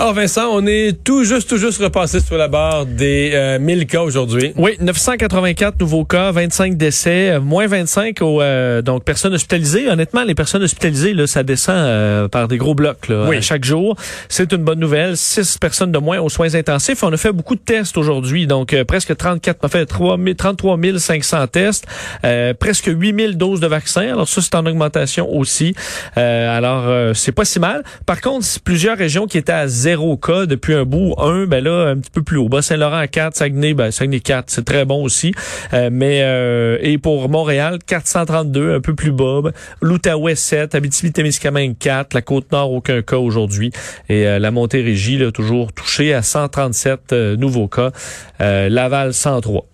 Alors Vincent, on est tout juste, tout juste repassé sur la barre des euh, 1000 cas aujourd'hui. Oui, 984 nouveaux cas, 25 décès, euh, moins 25 aux euh, donc personnes hospitalisées. Honnêtement, les personnes hospitalisées, là, ça descend euh, par des gros blocs là, Oui. à chaque jour. C'est une bonne nouvelle. Six personnes de moins aux soins intensifs. On a fait beaucoup de tests aujourd'hui, donc euh, presque 34, on a fait 3 000 33 500 tests, euh, presque 8000 doses de vaccins. Alors ça, c'est en augmentation aussi. Euh, alors, euh, c'est pas si mal. Par contre, plusieurs régions qui étaient à zéro cas depuis un bout, un, ben là, un petit peu plus haut. Bas-Saint-Laurent à 4, Saguenay, ben Saguenay 4, c'est très bon aussi. Euh, mais euh, et pour Montréal, 432, un peu plus bas. L'Outaouais 7, Abitibi-Témiscamingue 4, la Côte-Nord, aucun cas aujourd'hui. Et euh, la Montérégie, là, toujours touchée à 137 euh, nouveaux cas. Euh, Laval, 103.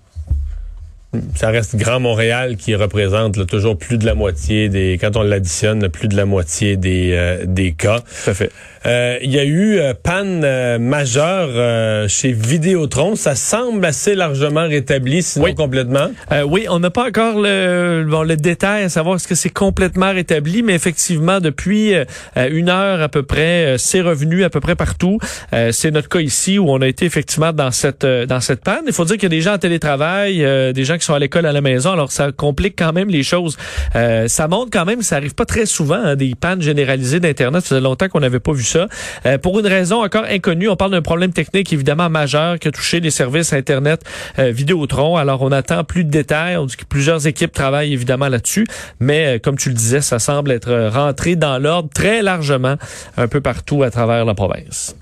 Ça reste Grand Montréal qui représente là, toujours plus de la moitié des, quand on l'additionne, plus de la moitié des, euh, des cas. Tout à fait. Euh, Il y a eu euh, panne euh, majeure euh, chez Vidéotron. Ça semble assez largement rétabli, sinon Oui. complètement. Euh, oui, on n'a pas encore le, bon, le détail à savoir est-ce que c'est complètement rétabli, mais effectivement, depuis euh, une heure à peu près, euh, c'est revenu à peu près partout. Euh, c'est notre cas ici où on a été effectivement dans cette euh, dans cette panne. Il faut dire qu'il y a des gens en télétravail, euh, des gens qui sont à l'école à la maison, alors ça complique quand même les choses. Euh, ça montre quand même, ça arrive pas très souvent, hein, des pannes généralisées d'Internet. Ça faisait longtemps qu'on n'avait pas vu ça. Euh, pour une raison encore inconnue, on parle d'un problème technique évidemment majeur qui a touché les services Internet euh, Vidéotron. Alors, on attend plus de détails. On dit que plusieurs équipes travaillent évidemment là-dessus. Mais, euh, comme tu le disais, ça semble être rentré dans l'ordre très largement un peu partout à travers la province.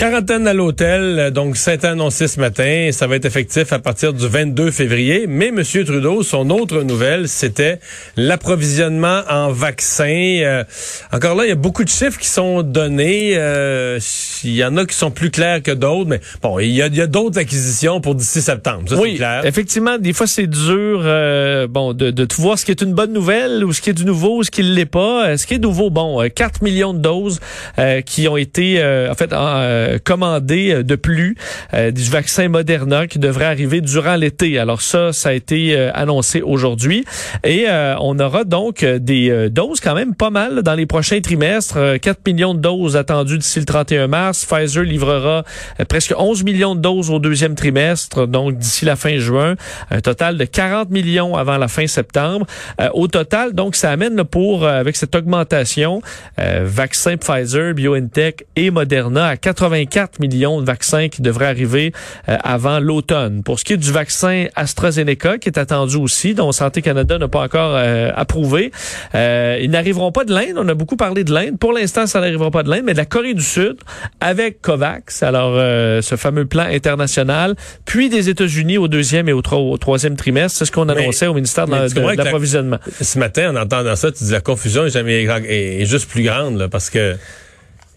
Quarantaine à l'hôtel, euh, donc c'est annoncé ce matin. Ça va être effectif à partir du 22 février. Mais M. Trudeau, son autre nouvelle, c'était l'approvisionnement en vaccins. Euh, encore là, il y a beaucoup de chiffres qui sont donnés. Euh, il y en a qui sont plus clairs que d'autres. Mais bon, il y a, d'autres acquisitions pour d'ici septembre. Ça, oui, clair. effectivement, des fois c'est dur, euh, bon, de, de tout voir ce qui est une bonne nouvelle ou ce qui est du nouveau ou ce qui ne l'est pas. Euh, Ce qui est nouveau, bon, euh, 4 millions de doses euh, qui ont été, euh, en fait, en, euh, euh, de plus euh, du vaccin Moderna qui devrait arriver durant l'été. Alors ça, ça a été euh, annoncé aujourd'hui et euh, on aura donc des doses quand même pas mal dans les prochains trimestres. Euh, 4 millions de doses attendues d'ici le 31 mars. Pfizer livrera presque 11 millions de doses au deuxième trimestre, donc d'ici la fin juin. Un total de 40 millions avant la fin septembre. Au total, donc, ça amène pour, avec cette augmentation, vaccins Pfizer, BioNTech et Moderna à 84 millions de vaccins qui devraient arriver euh, avant l'automne. Pour ce qui est du vaccin AstraZeneca, qui est attendu aussi, dont Santé Canada n'a pas encore euh, approuvé, euh, ils n'arriveront pas de l'Inde. On a beaucoup parlé de l'Inde. Pour l'instant, ça n'arrivera pas de l'Inde, mais de la Corée du Sud avec COVAX, alors euh, ce fameux plan international, puis des États-Unis au deuxième et au, tro- au troisième trimestre. C'est ce qu'on annonçait au ministère de la- l'approvisionnement. Ce matin, en entendant ça, tu dis la confusion est jamais est, juste plus grande là, parce que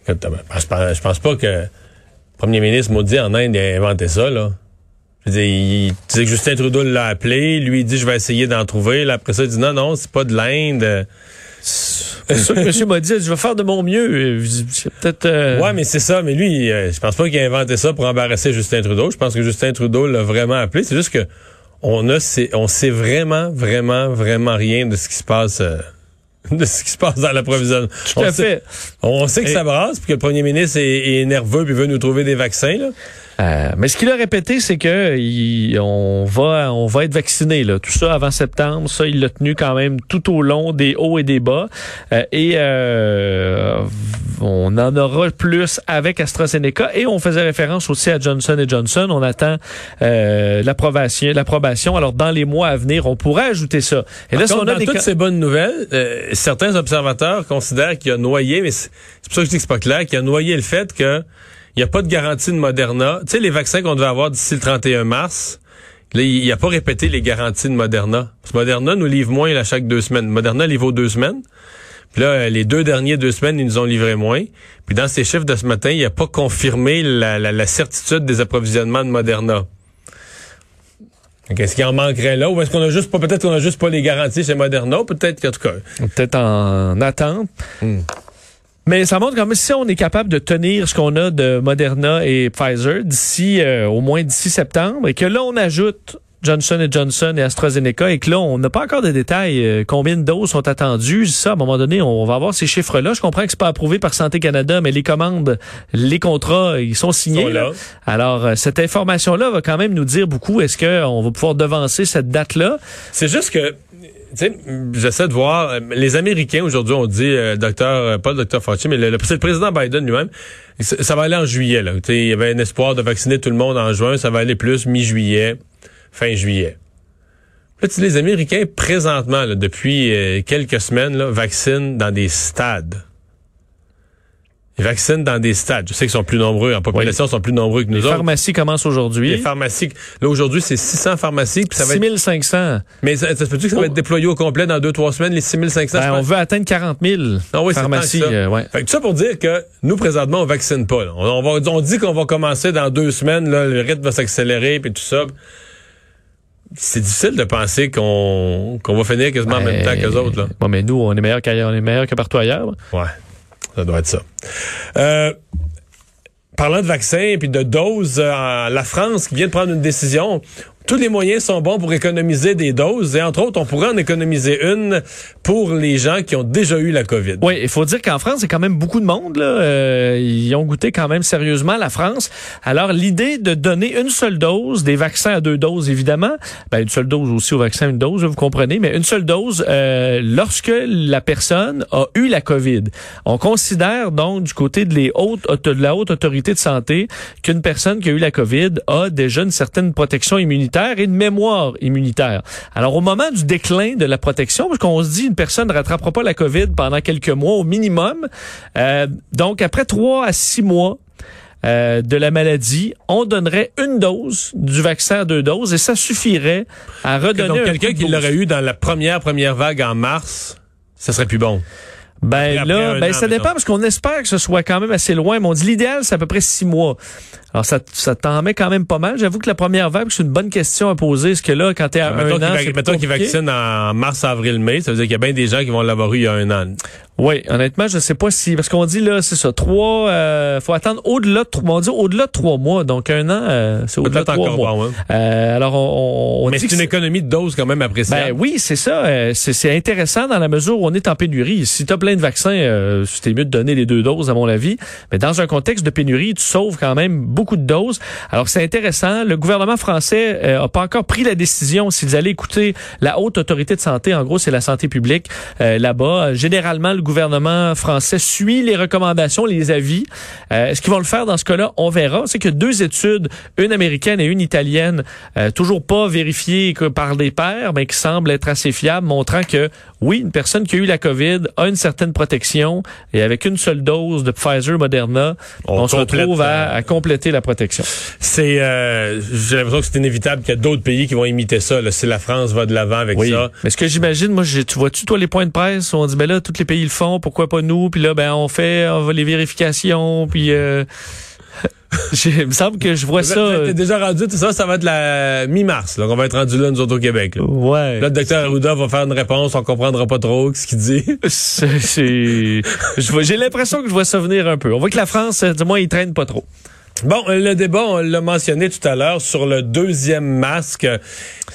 je pense, je pense pas que le premier ministre maudit en Inde a inventé ça là. Je veux dire, il, tu sais que Justin Trudeau l'a appelé, lui il dit je vais essayer d'en trouver. Là, après ça, il dit non non, c'est pas de l'Inde. C'est sûr que M. m'a dit, je vais faire de mon mieux. Euh, peut-être... euh, Ouais, mais c'est ça. Mais lui, euh, je pense pas qu'il a inventé ça pour embarrasser Justin Trudeau. Je pense que Justin Trudeau l'a vraiment appelé. C'est juste que on a, on sait vraiment, vraiment, vraiment rien de ce qui se passe, euh, de ce qui se passe dans l'approvisionnement. Tout On sait- fait. On sait que Et- ça brasse, puis que le premier ministre est, est nerveux, puis veut nous trouver des vaccins. Là. Euh, mais ce qu'il a répété, c'est que il- on va on va être vacciné là. Tout ça avant septembre, ça il l'a tenu quand même tout au long des hauts et des bas. Euh, et euh, on en aura plus avec AstraZeneca et on faisait référence aussi à Johnson Johnson. On attend euh, l'approbation l'approbation. Alors dans les mois à venir, on pourrait ajouter ça. Et là, si contre, on a dans des toutes ces bonnes nouvelles, euh, certains observateurs considèrent qu'il a noyé, mais c'est pour ça que je dis que c'est pas clair, qu'il a noyé le fait que il n'y a pas de garantie de Moderna. Tu sais, les vaccins qu'on devait avoir d'ici le 31 mars, là, il n'a pas répété les garanties de Moderna. Parce que Moderna nous livre moins là, chaque deux semaines. Moderna livre aux deux semaines. Puis là, euh, les deux derniers deux semaines, ils nous ont livré moins. Puis dans ces chiffres de ce matin, il n'a pas confirmé la, la- la certitude des approvisionnements de Moderna. Est-ce qu'il en manquerait là ou est-ce qu'on a juste pas peut-être qu'on a juste pas les garanties chez Moderna peut-être qu'en tout cas peut-être en attente. Hmm. Mais ça montre quand même si on est capable de tenir ce qu'on a de Moderna et Pfizer d'ici euh, au moins d'ici septembre et que là on ajoute Johnson Johnson et AstraZeneca, et que là, on n'a pas encore de détails. euh, combien de doses sont attendues? Ça, à un moment donné, on va avoir ces chiffres-là. Je comprends que c'est pas approuvé par Santé Canada, mais les commandes, les contrats, ils sont signés. Sont là. là. Alors, euh, cette information-là va quand même nous dire beaucoup. Est-ce qu'on va pouvoir devancer cette date-là? C'est juste que, tu sais, j'essaie de voir, euh, les Américains aujourd'hui, on dit, euh, docteur, pas le docteur Fauci, mais le, le- c'est le président Biden lui-même, ça, ça va aller en juillet, là. Tu sais, il y avait un espoir de vacciner tout le monde en juin, ça va aller plus mi-juillet, fin juillet. Là, tu sais, les Américains, présentement, là, depuis euh, quelques semaines, là, vaccinent dans des stades. Ils vaccinent dans des stades. Je sais qu'ils sont plus nombreux, en population, ils sont plus nombreux que nous Les autres. pharmacies commencent Les aujourd'hui. pharmacies, là, aujourd'hui, c'est 600 pharmacies, puis ça va être 6500. mais ça, ça se peut-tu que ça va être déployé au complet dans deux, trois semaines, les 6500? Ben, on veut atteindre 40 000 Ah oui, pharmacies. ça. euh, ouais. Fait que tout ça pour dire que nous, présentement, on vaccine pas. là. On, on va, on dit qu'on va commencer dans deux semaines, là, le rythme va s'accélérer, puis tout ça. C'est difficile de penser qu'on qu'on va finir quasiment en même temps que les autres. Là. Bon, mais nous, on est meilleur qu'ailleurs, on est meilleur que partout ailleurs. là. Ouais, ça doit être ça. Euh, parlant de vaccins et puis de doses, euh, la France qui vient de prendre une décision. Tous les moyens sont bons pour économiser des doses et entre autres, on pourrait en économiser une pour les gens qui ont déjà eu la COVID. Oui, il faut dire qu'en France, c'est quand même beaucoup de monde. Là. Euh, ils ont goûté quand même sérieusement la France. Alors, l'idée de donner une seule dose, des vaccins à deux doses, évidemment, ben, une seule dose aussi au vaccin, une dose, vous comprenez, mais une seule dose euh, lorsque la personne a eu la COVID. On considère donc du côté de, les hautes, de la haute autorité de santé qu'une personne qui a eu la COVID a déjà une certaine protection immunitaire et une mémoire immunitaire. Alors, au moment du déclin de la protection, parce qu'on se dit une personne ne rattrapera pas la COVID pendant quelques mois au minimum, euh, donc après trois à six mois, euh, de la maladie, on donnerait une dose du vaccin à deux doses et ça suffirait à redonner un quelqu'un qui l'aurait eu dans la première, première vague en mars, ça serait plus bon. Ben là, ben an, ça dépend mettons. parce qu'on espère que ce soit quand même assez loin. Mais on dit l'idéal, c'est à peu près six mois. Alors ça, ça t'en met quand même pas mal. J'avoue que la première vague, c'est une bonne question à poser. Est-ce que là, quand t'es à mettons un an, c'est mettons qu'il compliqué? vaccine en mars, avril, mai, ça veut dire qu'il y a bien des gens qui vont l'avoir eu il y a un an. Oui, honnêtement, je sais pas si parce qu'on dit là, c'est ça, trois, euh, faut attendre au-delà de trois, on dit au-delà de trois mois, donc un an, euh, c'est au-delà de trois mois. bon, hein. Euh, alors on, on, Mais c'est une économie de doses quand même Ben appréciable. oui, c'est ça. euh, c'est intéressant dans la mesure où on est en pénurie. Si tu as plein de vaccins, euh, c'était mieux de donner les deux doses, à mon avis. Mais dans un contexte de pénurie, tu sauves quand même beaucoup de doses. Alors c'est intéressant. Le gouvernement français euh, a pas encore pris la décision s'ils allaient écouter la haute autorité de santé. En gros, c'est la santé publique euh, là-bas. Euh, Généralement, le gouvernement français suit les recommandations, les avis. Euh, Est-ce qu'ils vont le faire dans ce cas-là? On verra. C'est que deux études, une américaine et une italienne, euh, toujours pas vérifiées par des pairs, mais qui semblent être assez fiables, montrant que oui, une personne qui a eu la COVID a une certaine protection et avec une seule dose de Pfizer Moderna, on, On se retrouve à, euh, à compléter la protection. C'est, euh, j'ai l'impression que c'est inévitable qu'il y a d'autres pays qui vont imiter ça. Là, si la France va de l'avant avec ça. Mais ce que j'imagine, moi, tu vois-tu, toi, les points de presse, on dit, ben là, tous les pays le font, pourquoi pas nous? Puis là, ben, on fait, on va les vérifications, puis euh, il me semble que je vois ça. T'es déjà rendu, tout ça, ça va être la mi-mars. Là, qu'on va être rendu là, nous autres au Québec. Là, Ouais. Là, le docteur Arruda va faire une réponse, on comprendra pas trop ce qu'il dit. J'ai l'impression que je vois ça venir un peu. On voit que la France, euh, du moins, ils traînent pas trop. Bon, le débat, on l'a mentionné tout à l'heure, sur le deuxième masque euh,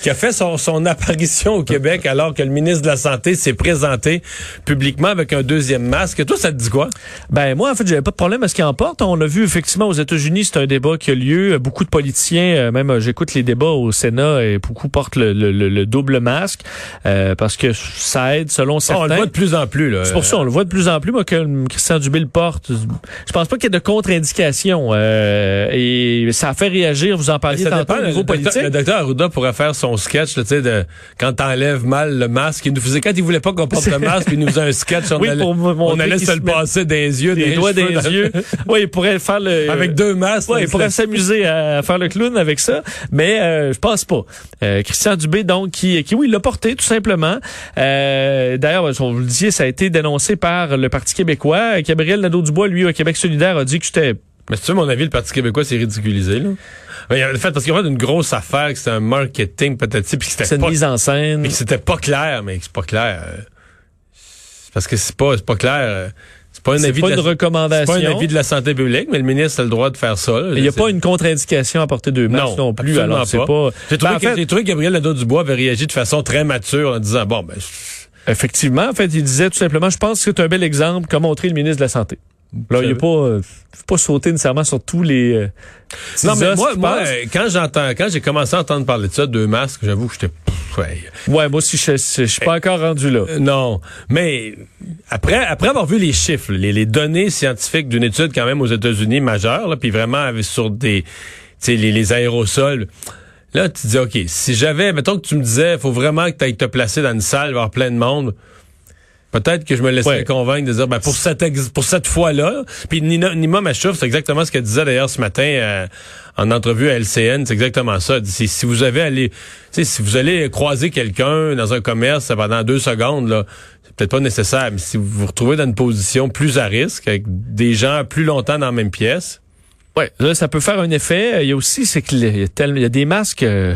qui a fait son, son apparition au Québec alors que le ministre de la Santé s'est présenté publiquement avec un deuxième masque. Toi, ça te dit quoi? Ben moi, en fait, j'avais pas de problème à ce qu'il en porte. On a vu effectivement aux États-Unis, c'est un débat qui a lieu. Beaucoup de politiciens, euh, même euh, j'écoute les débats au Sénat, et beaucoup portent le, le- le- le double masque euh, parce que ça aide selon certains. on le voit de plus en plus. Là. C'est pour ça, on le voit de plus en plus. Moi, que Christian Dubé le porte, je pense pas qu'il y ait de contre-indication. euh, et ça a fait réagir, vous en parliez tantôt dépend, au niveau le, docteur, politique. le docteur Arruda pourrait faire son sketch, tu sais, de quand t'enlèves mal le masque. Il nous faisait quand il voulait pas qu'on porte le masque, il nous faisait un sketch. On Oui, allait, pour on allait se le passer des yeux, des doigts des yeux. Oui, il pourrait faire le Avec deux masques. Là, il pourrait s'amuser à faire le clown avec ça, mais euh, je pense pas. Euh, Christian Dubé, donc, qui, qui oui, l'a porté tout simplement. Euh, D'ailleurs, on vous le disiez, ça a été dénoncé par le Parti québécois. Gabriel Nadeau-Dubois, lui, au Québec solidaire, a dit que c'était Mais tu mon avis, le Parti québécois s'est ridiculisé. Là. Mais, en fait, parce qu'il y avait une grosse affaire, que c'était un marketing peut-être, puis que c'est c'était une mise en scène. puis que c'était pas clair, mais que c'est pas clair. parce que c'est pas, c'est pas clair. euh, C'est pas un avis pas de une la, recommandation. C'est pas un avis de la santé publique, mais le ministre a le droit de faire ça. Il n'y a pas une contre-indication à porter deux masques non, plus. Alors, c'est pas. J'ai trouvé, ben, en fait, trouvé, que Gabriel Nadeau-Dubois avait réagi de façon très mature en disant, bon, ben, Effectivement, en fait, il disait tout simplement, je pense que c'est un bel exemple qu'a montré le ministre de la Santé. Là, il a pas, euh, pas sauté nécessairement sur tous les. Euh, non, mais moi, moi quand j'entends, quand j'ai commencé à entendre parler de ça, deux masques, j'avoue que j'étais. Ouais. ouais, moi aussi, je, je, suis pas encore rendu là. Euh, non, mais après, après avoir vu les chiffres, les, les données scientifiques d'une étude quand même aux États-Unis majeure, puis vraiment sur des, les, les aérosols. Là, tu dis, OK, si j'avais, mettons que tu me disais, il faut vraiment que tu ailles te placer dans une salle, voir plein de monde. Peut-être que je me laisserais convaincre de dire, ben, pour cette, pour cette fois-là. Puis Nina, Nima Machouf, c'est exactement ce qu'elle disait d'ailleurs ce matin euh, en entrevue à LCN. C'est exactement ça. Si, si vous avez allé, si vous allez croiser quelqu'un dans un commerce pendant deux secondes, là, c'est peut-être pas nécessaire. Mais si vous vous retrouvez dans une position plus à risque, avec des gens plus longtemps dans la même pièce, Ouais, là, ça peut faire un effet. Il y a aussi, c'est qu'il y, y, a des masques euh,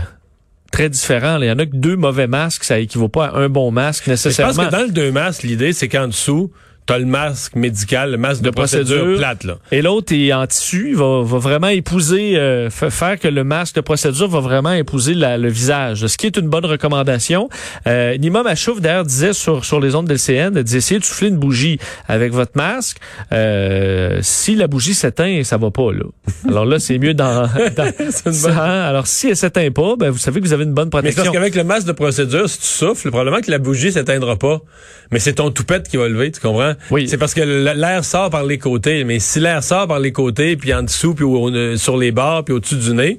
très différents. Il y en a que deux mauvais masques, ça équivaut pas à un bon masque nécessairement. Je pense que dans le deux masques, l'idée, c'est qu'en dessous, t'as le masque médical, le masque de, procédure, plate. Là. Et l'autre est en tissu, va, va vraiment épouser, euh, faire que le masque de procédure va vraiment épouser la, le visage, ce qui est une bonne recommandation. Euh, Nima Machouf, d'ailleurs, disait sur, sur les ondes de LCN, d'essayer de souffler une bougie avec votre masque. Euh, si la bougie s'éteint, ça va pas. là. Alors là, c'est mieux dans... dans bonne... Alors si elle s'éteint pas, ben, vous savez que vous avez une bonne protection. Mais parce qu'avec le masque de procédure, si tu souffles, probablement que la bougie s'éteindra pas. Mais c'est ton toupette qui va lever, tu comprends? Oui. C'est parce que l'air sort par les côtés. Mais si l'air sort par les côtés, puis en dessous, puis euh, sur les bords, puis au-dessus du nez,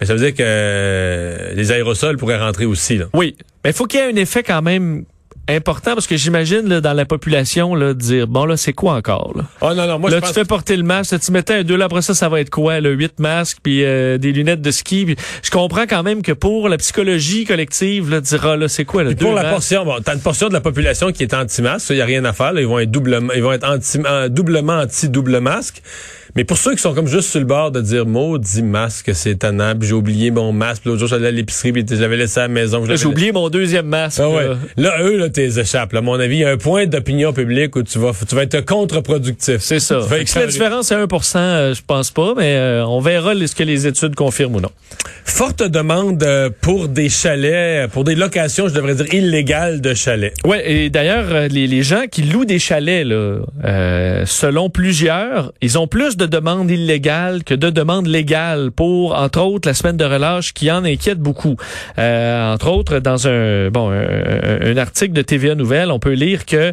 mais ça veut dire que euh, les aérosols pourraient rentrer aussi. Là. Oui. Mais il faut qu'il y ait un effet quand même important parce que j'imagine dans la population là dire bon là c'est quoi encore là? Oh, non non moi là je tu fais porter le masque tu mettais un deux là après ça ça va être quoi le huit masques puis euh, des lunettes de ski je comprends quand même que pour la psychologie collective là dire ah, là c'est quoi là pour la portion bon t'as une portion de la population qui est anti-masque il y a rien à faire là, ils vont être doublement ils vont être anti, doublement anti double masque mais pour ceux qui sont comme juste sur le bord de dire maudit masque, c'est étonnant, j'ai oublié mon masque, l'autre jour j'allais à l'épicerie, puis je l'avais laissé à la maison. J'ai oublié mon deuxième masque. Ah ouais. Là, eux, là, t'es échappes. Là, à mon avis, il y a un point d'opinion publique où tu vas, tu vas être contre-productif. C'est ça. Fait la différence est 1 euh, je pense pas, mais euh, on verra ce que les études confirment ou non. Forte demande euh, pour des chalets, pour des locations, je devrais dire, illégales de chalets. Ouais, et d'ailleurs, les, les, gens qui louent des chalets, là, selon plusieurs, ils ont plus de de demandes illégales que de demandes légales pour, entre autres, la semaine de relâche qui en inquiète beaucoup. Euh, entre autres, dans un bon un, article de TVA Nouvelle, on peut lire que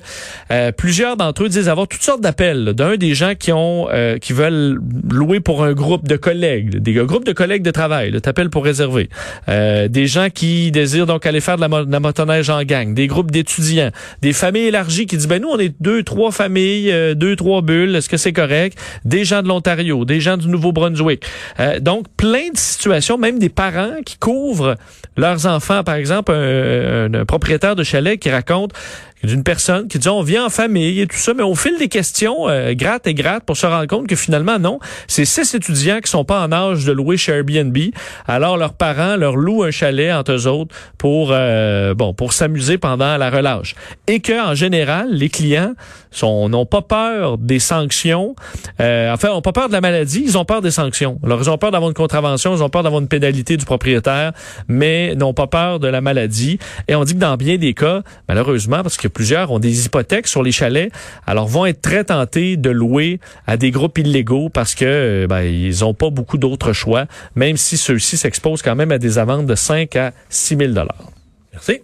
euh, plusieurs d'entre eux disent avoir toutes sortes d'appels d'un des gens qui ont euh, qui veulent louer pour un groupe de collègues, des groupes de collègues de travail, t'appelles pour réserver, des gens qui désirent donc aller faire de la, de la motoneige en gang, des groupes d'étudiants, des familles élargies qui disent ben nous on est deux trois familles, deux trois bulles, est-ce que c'est correct, des gens de l'Ontario, des gens du Nouveau-Brunswick. Euh, donc, plein de situations, même des parents qui couvrent leurs enfants. Par exemple, un propriétaire de chalet qui raconte d'une personne qui dit on vient en famille et tout ça, mais au fil des questions, euh, gratte et gratte pour se rendre compte que finalement non, c'est six étudiants qui sont pas en âge de louer chez Airbnb. Alors leurs parents leur louent un chalet entre eux autres pour euh, bon pour s'amuser pendant la relâche. Et que en général, les clients sont n'ont pas peur des sanctions. Euh, enfin, n'ont pas peur de la maladie, ils ont peur des sanctions. Alors ils ont peur d'avoir une contravention, ils ont peur d'avoir une pénalité du propriétaire, mais n'ont pas peur de la maladie. Et on dit que dans bien des cas, malheureusement, parce que plusieurs ont des hypothèques sur les chalets, alors vont être très tentés de louer à des groupes illégaux parce que euh, ben, ils n'ont pas beaucoup d'autres choix, même si ceux-ci s'exposent quand même à des amendes de 5 à 6 000 Merci.